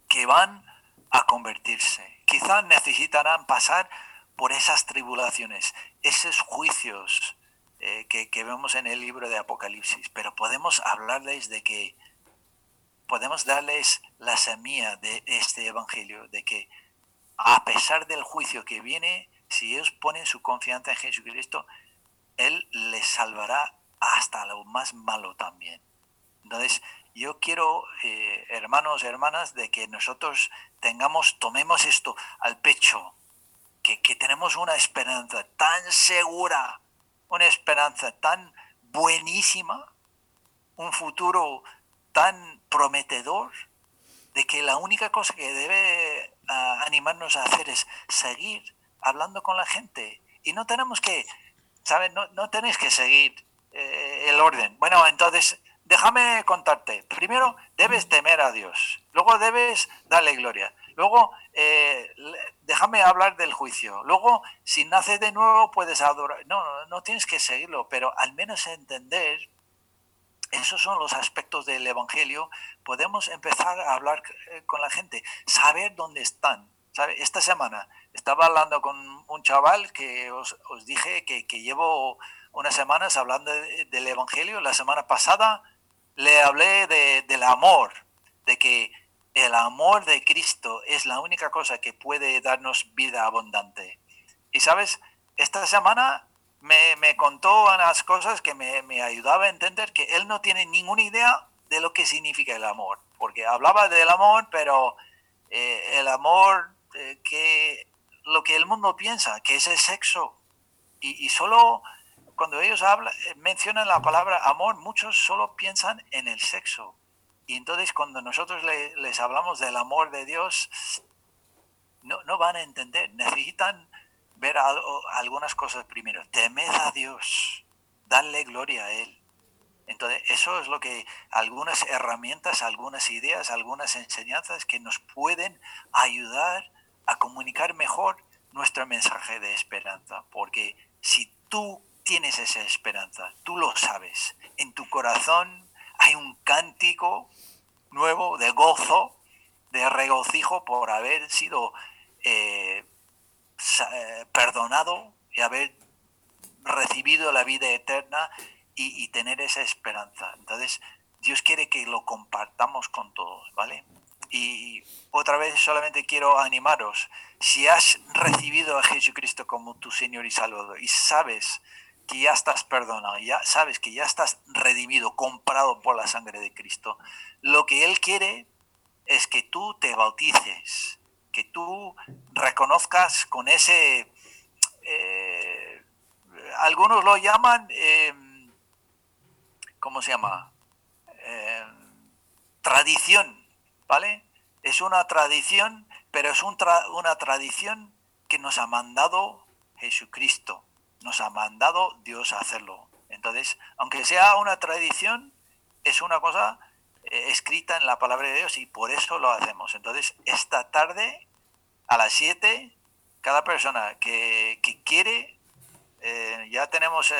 que van a convertirse. Quizás necesitarán pasar por esas tribulaciones, esos juicios que, vemos en el libro de Apocalipsis, pero podemos hablarles de que podemos darles la semilla de este Evangelio, de que a pesar del juicio que viene, si ellos ponen su confianza en Jesucristo, Él les salvará hasta lo más malo también. Entonces, yo quiero, eh, hermanos, hermanas, de que nosotros tengamos, tomemos esto al pecho, que, que tenemos una esperanza tan segura, una esperanza tan buenísima, un futuro tan prometedor de que la única cosa que debe ah, animarnos a hacer es seguir hablando con la gente. Y no tenemos que, ¿sabes? No, no tenéis que seguir eh, el orden. Bueno, entonces, déjame contarte. Primero, debes temer a Dios. Luego debes darle gloria. Luego, eh, déjame hablar del juicio. Luego, si naces de nuevo, puedes adorar. No, no tienes que seguirlo, pero al menos entender esos son los aspectos del Evangelio. Podemos empezar a hablar eh, con la gente, saber dónde están. Esta semana estaba hablando con un chaval que os, dije que, llevo unas semanas hablando del Evangelio. La semana pasada le hablé del amor, de que el amor de Cristo es la única cosa que puede darnos vida abundante. Y sabes, esta semana me, contó unas cosas que me, me, ayudaba a entender que él no tiene ninguna idea de lo que significa el amor, porque hablaba del amor, pero eh, el amor eh, que lo que el mundo piensa, que es el sexo, y, y solo cuando ellos hablan, eh, mencionan la palabra amor, muchos solo piensan en el sexo. Y entonces cuando nosotros les hablamos del amor de Dios, no, no van a entender. Necesitan ver algunas cosas primero. Temed a Dios, darle gloria a Él. Entonces, eso es lo que algunas herramientas, algunas ideas, algunas enseñanzas que nos pueden ayudar a comunicar mejor nuestro mensaje de esperanza. Porque si tú tienes esa esperanza, tú lo sabes, en tu corazón hay un cántico nuevo de gozo, de regocijo por haber sido eh, eh, perdonado y haber recibido la vida eterna y, tener esa esperanza. Entonces, Dios quiere que lo compartamos con todos, ¿vale? Y otra vez solamente quiero animaros, si has recibido a Jesucristo como tu Señor y Salvador y sabes que ya estás perdonado, ya sabes que ya estás redimido, comprado por la sangre de Cristo, lo que Él quiere es que tú te bautices, que tú reconozcas con ese, eh, algunos lo llaman, eh, ¿cómo se llama? Eh, tradición, ¿vale? Es una tradición, pero es una tradición que nos ha mandado Jesucristo, nos ha mandado Dios a hacerlo. Entonces, aunque sea una tradición, es una cosa escrita en la palabra de Dios y por eso lo hacemos. Entonces, esta tarde, a las 7, cada persona que, quiere, eh, ya tenemos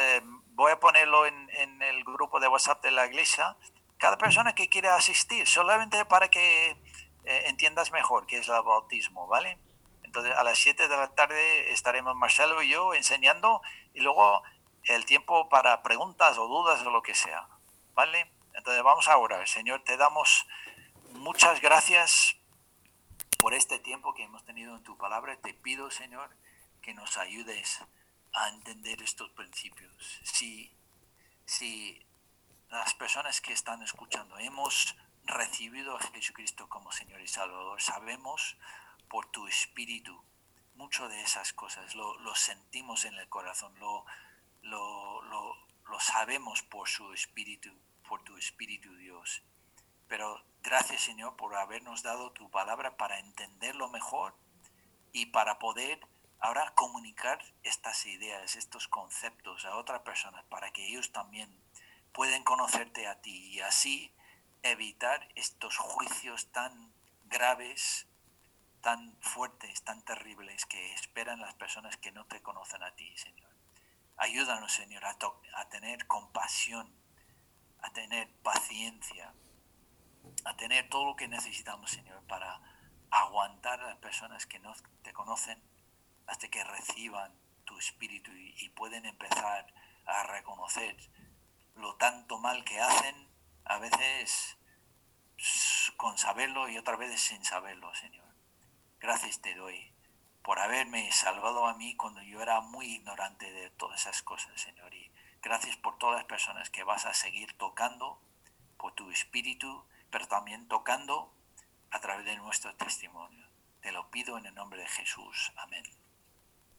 voy a ponerlo en, el grupo de WhatsApp de la iglesia, cada persona que quiera asistir, solamente para que eh, entiendas mejor qué es el bautismo, ¿vale? Entonces a las 7 de la tarde estaremos Marcelo y yo enseñando y luego el tiempo para preguntas o dudas o lo que sea, ¿vale? Entonces vamos a orar. Señor, te damos muchas gracias por este tiempo que hemos tenido en tu palabra. Te pido, Señor, que nos ayudes a entender estos principios. Si, si las personas que están escuchando hemos recibido a Jesucristo como Señor y Salvador, sabemos por tu espíritu mucho de esas cosas, lo, sentimos en el corazón, lo, lo, lo sabemos por su espíritu, por tu espíritu Dios. Pero gracias Señor por habernos dado tu palabra para entenderlo mejor y para poder ahora comunicar estas ideas, estos conceptos a otras personas para que ellos también puedan conocerte a ti y así evitar estos juicios tan graves, tan fuertes, tan terribles que esperan las personas que no te conocen a ti, Señor. Ayúdanos, Señor, a, a tener compasión, a tener paciencia, a tener todo lo que necesitamos, Señor, para aguantar a las personas que no te conocen hasta que reciban tu espíritu y, pueden empezar a reconocer lo tanto mal que hacen, a veces con saberlo y otras veces sin saberlo, Señor. Gracias te doy por haberme salvado a mí cuando yo era muy ignorante de todas esas cosas, Señor. Y gracias por todas las personas que vas a seguir tocando por tu espíritu, pero también tocando a través de nuestro testimonio. Te lo pido en el nombre de Jesús. Amén.